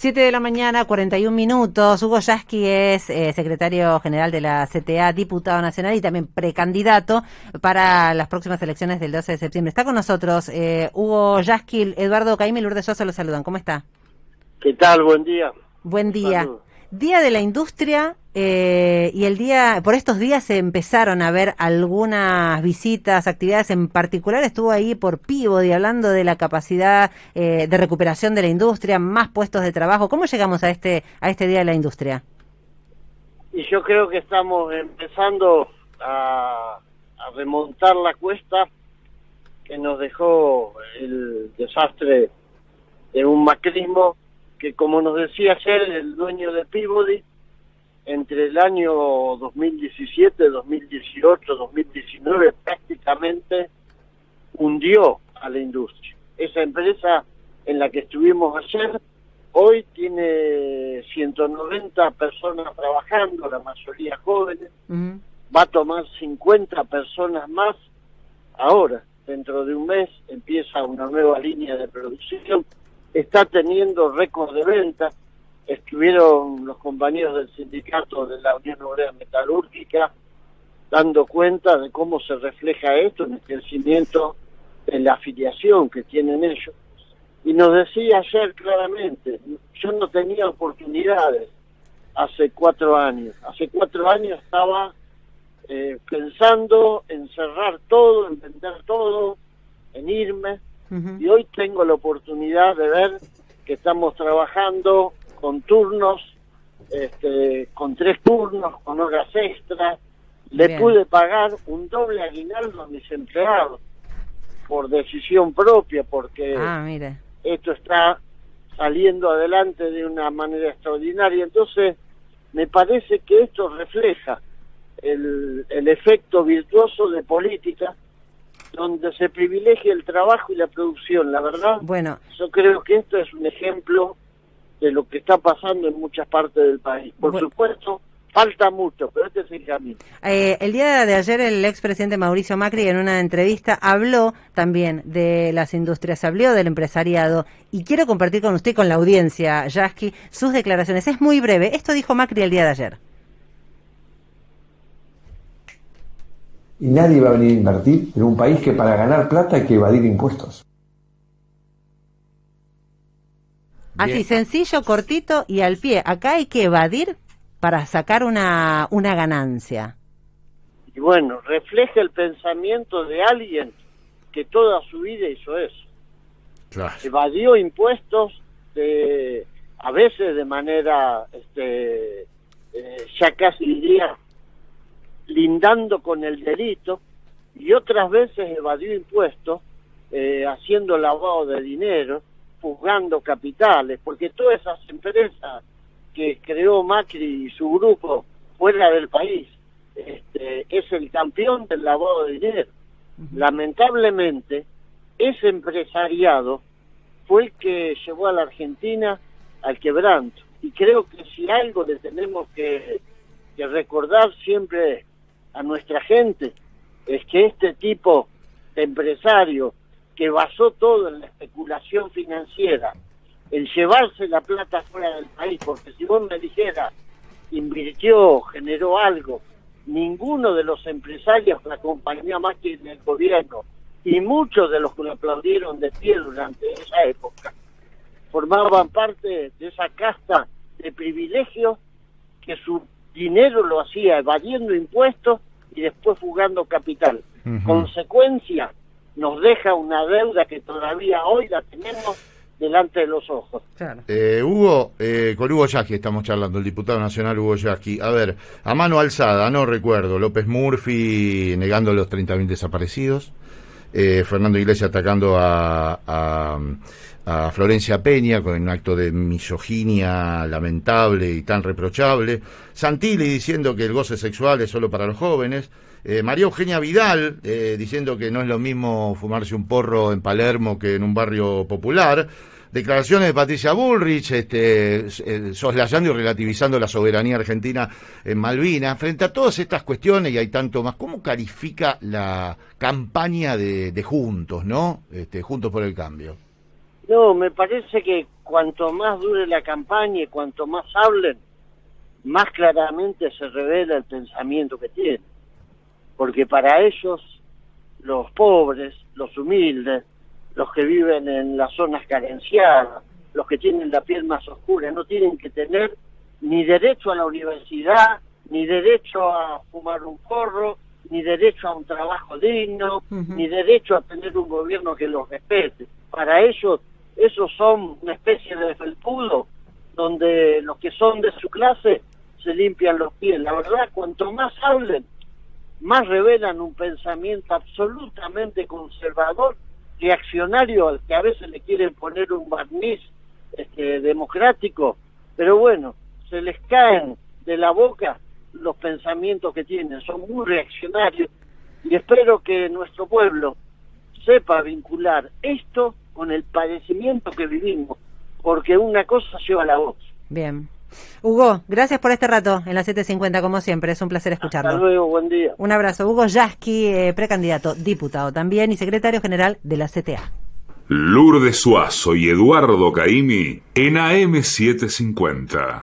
7 de la mañana, 41 minutos. Hugo Yasky es eh, secretario general de la CTA, diputado nacional y también precandidato para las próximas elecciones del 12 de septiembre. Está con nosotros eh, Hugo Yasky, Eduardo Caime y Lourdes Sosa lo saludan. ¿Cómo está? ¿Qué tal? Buen día. Buen día. Día de la Industria eh, y el día, por estos días se empezaron a ver algunas visitas, actividades. En particular estuvo ahí por Pivodi hablando de la capacidad eh, de recuperación de la industria, más puestos de trabajo. ¿Cómo llegamos a este a este día de la industria? Y yo creo que estamos empezando a, a remontar la cuesta que nos dejó el desastre de un macrismo que como nos decía ayer el dueño de Peabody, entre el año 2017, 2018, 2019 prácticamente hundió a la industria. Esa empresa en la que estuvimos ayer hoy tiene 190 personas trabajando, la mayoría jóvenes, va a tomar 50 personas más ahora, dentro de un mes empieza una nueva línea de producción está teniendo récord de ventas. Estuvieron los compañeros del sindicato de la Unión Obrera Metalúrgica dando cuenta de cómo se refleja esto en el crecimiento de la afiliación que tienen ellos. Y nos decía ayer claramente, yo no tenía oportunidades hace cuatro años. Hace cuatro años estaba eh, pensando en cerrar todo, en vender todo, en irme, y hoy tengo la oportunidad de ver que estamos trabajando con turnos, este, con tres turnos, con horas extras. Le pude pagar un doble aguinaldo a mis empleados por decisión propia, porque ah, esto está saliendo adelante de una manera extraordinaria. Entonces, me parece que esto refleja el, el efecto virtuoso de política donde se privilegia el trabajo y la producción, la verdad. Bueno, yo creo que esto es un ejemplo de lo que está pasando en muchas partes del país. Por supuesto, falta mucho, pero este es el camino. Eh, el día de ayer el expresidente Mauricio Macri en una entrevista habló también de las industrias, habló del empresariado y quiero compartir con usted, con la audiencia, Yasky, sus declaraciones. Es muy breve. Esto dijo Macri el día de ayer. Y nadie va a venir a invertir en un país que para ganar plata hay que evadir impuestos. Así sencillo, cortito y al pie. Acá hay que evadir para sacar una, una ganancia. Y bueno, refleja el pensamiento de alguien que toda su vida hizo eso. Evadió impuestos de, a veces de manera, este, eh, ya casi diría, lindando con el delito y otras veces evadió impuestos, eh, haciendo lavado de dinero, juzgando capitales, porque todas esas empresas que creó Macri y su grupo fuera del país, este, es el campeón del lavado de dinero. Lamentablemente, ese empresariado fue el que llevó a la Argentina al quebranto. Y creo que si algo le tenemos que, que recordar siempre a nuestra gente es que este tipo de empresario que basó todo en la especulación financiera, en llevarse la plata fuera del país, porque si vos me dijeras, invirtió, generó algo, ninguno de los empresarios la acompañó más que en el gobierno y muchos de los que lo aplaudieron de pie durante esa época formaban parte de esa casta de privilegios que su dinero lo hacía evadiendo impuestos y después fugando capital. Consecuencia, nos deja una deuda que todavía hoy la tenemos delante de los ojos. Eh, Hugo, eh, con Hugo Yasky estamos charlando, el diputado nacional Hugo Yasky. A ver, a mano alzada, no recuerdo, López Murphy negando los 30.000 desaparecidos, eh, Fernando Iglesias atacando a, a Florencia Peña con un acto de misoginia lamentable y tan reprochable, Santilli diciendo que el goce sexual es solo para los jóvenes, eh, María Eugenia Vidal eh, diciendo que no es lo mismo fumarse un porro en Palermo que en un barrio popular, declaraciones de Patricia Bullrich, este, eh, soslayando y relativizando la soberanía argentina en Malvinas. Frente a todas estas cuestiones, y hay tanto más, ¿cómo califica la campaña de, Juntos, no? Este, Juntos por el Cambio. No, me parece que cuanto más dure la campaña y cuanto más hablen, más claramente se revela el pensamiento que tienen. Porque para ellos, los pobres, los humildes, los que viven en las zonas carenciadas, los que tienen la piel más oscura, no tienen que tener ni derecho a la universidad, ni derecho a fumar un porro, ni derecho a un trabajo digno, ni derecho a tener un gobierno que los respete. Para ellos, esos son una especie de felpudo, donde los que son de su clase se limpian los pies. La verdad, cuanto más hablen, más revelan un pensamiento absolutamente conservador, reaccionario, al que a veces le quieren poner un barniz este, democrático, pero bueno, se les caen de la boca los pensamientos que tienen, son muy reaccionarios y espero que nuestro pueblo sepa vincular esto con el padecimiento que vivimos, porque una cosa lleva a la otra. Bien. Hugo, gracias por este rato en la 750, como siempre. Es un placer escucharlo. Hasta luego, buen día. Un abrazo. Hugo Yasky, eh, precandidato, diputado también y secretario general de la CTA. Lourdes Suazo y Eduardo Caimi en AM750.